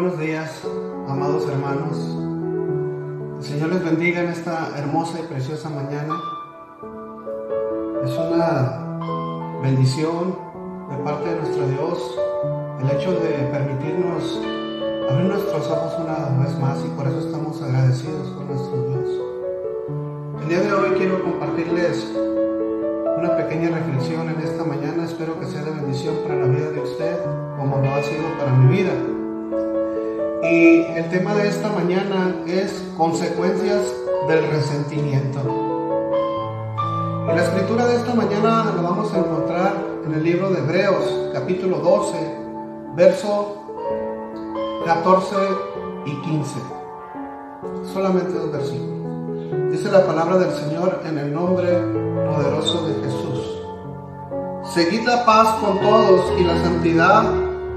buenos días, amados hermanos. El Señor les bendiga en esta hermosa y preciosa mañana. Es una bendición de parte de nuestro Dios el hecho de permitirnos abrir nuestros ojos una vez más y por eso estamos agradecidos con nuestro Dios. El día de hoy quiero compartirles una pequeña reflexión en esta mañana. Espero que sea de bendición para la vida de usted como lo ha sido para mi vida. Y el tema de esta mañana es consecuencias del resentimiento. Y la escritura de esta mañana la vamos a encontrar en el libro de Hebreos, capítulo 12, verso 14 y 15. Solamente dos versículos. Dice la palabra del Señor en el nombre poderoso de Jesús. Seguid la paz con todos y la santidad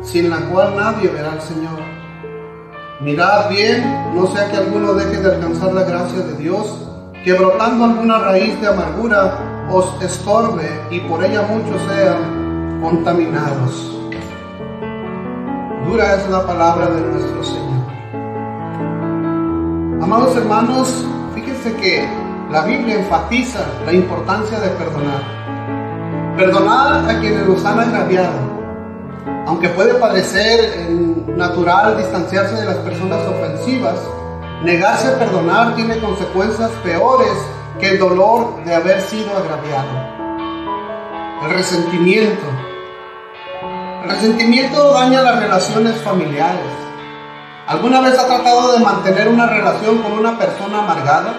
sin la cual nadie verá al Señor. Mirad bien, no sea que alguno deje de alcanzar la gracia de Dios, que brotando alguna raíz de amargura os estorbe y por ella muchos sean contaminados. Dura es la palabra de nuestro Señor. Amados hermanos, fíjense que la Biblia enfatiza la importancia de perdonar. Perdonar a quienes nos han agraviado. Aunque puede parecer natural distanciarse de las personas ofensivas, negarse a perdonar tiene consecuencias peores que el dolor de haber sido agraviado. El resentimiento, el resentimiento daña las relaciones familiares. ¿Alguna vez ha tratado de mantener una relación con una persona amargada?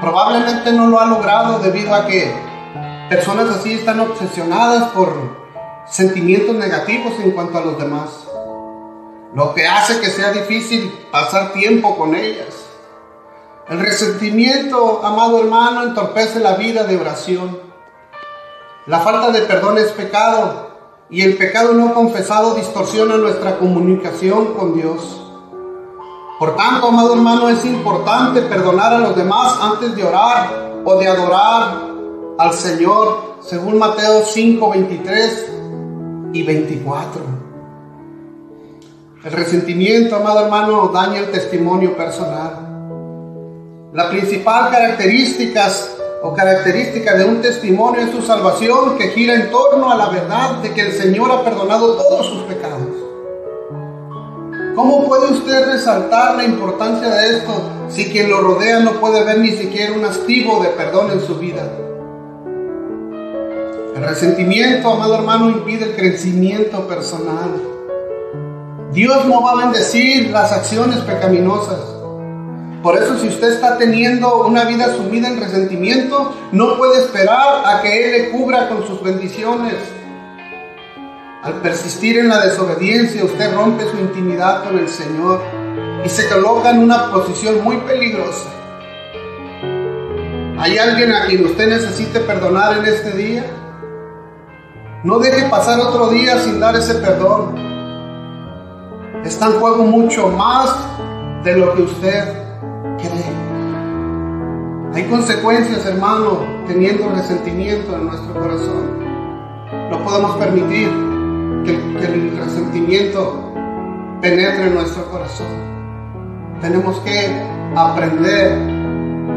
Probablemente no lo ha logrado debido a que personas así están obsesionadas por sentimientos negativos en cuanto a los demás. Lo que hace que sea difícil pasar tiempo con ellas. El resentimiento, amado hermano, entorpece la vida de oración. La falta de perdón es pecado y el pecado no confesado distorsiona nuestra comunicación con Dios. Por tanto, amado hermano, es importante perdonar a los demás antes de orar o de adorar al Señor, según Mateo 5, 23 y 24. El resentimiento, amado hermano, daña el testimonio personal. La principal característica o característica de un testimonio es su salvación que gira en torno a la verdad de que el Señor ha perdonado todos sus pecados. ¿Cómo puede usted resaltar la importancia de esto si quien lo rodea no puede ver ni siquiera un astigo de perdón en su vida? El resentimiento, amado hermano, impide el crecimiento personal. Dios no va a bendecir las acciones pecaminosas. Por eso si usted está teniendo una vida sumida en resentimiento, no puede esperar a que Él le cubra con sus bendiciones. Al persistir en la desobediencia, usted rompe su intimidad con el Señor y se coloca en una posición muy peligrosa. ¿Hay alguien a quien usted necesite perdonar en este día? No deje pasar otro día sin dar ese perdón. Está en juego mucho más de lo que usted cree. Hay consecuencias, hermano, teniendo resentimiento en nuestro corazón. No podemos permitir que, que el resentimiento penetre en nuestro corazón. Tenemos que aprender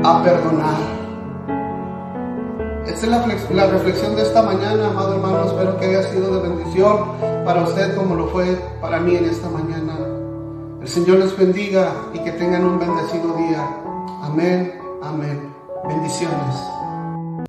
a perdonar. Es la, reflexión de esta mañana, amado hermano. Espero que haya sido de bendición para usted como lo fue para mí en esta mañana. El Señor les bendiga y que tengan un bendecido día. Amén, amén. Bendiciones.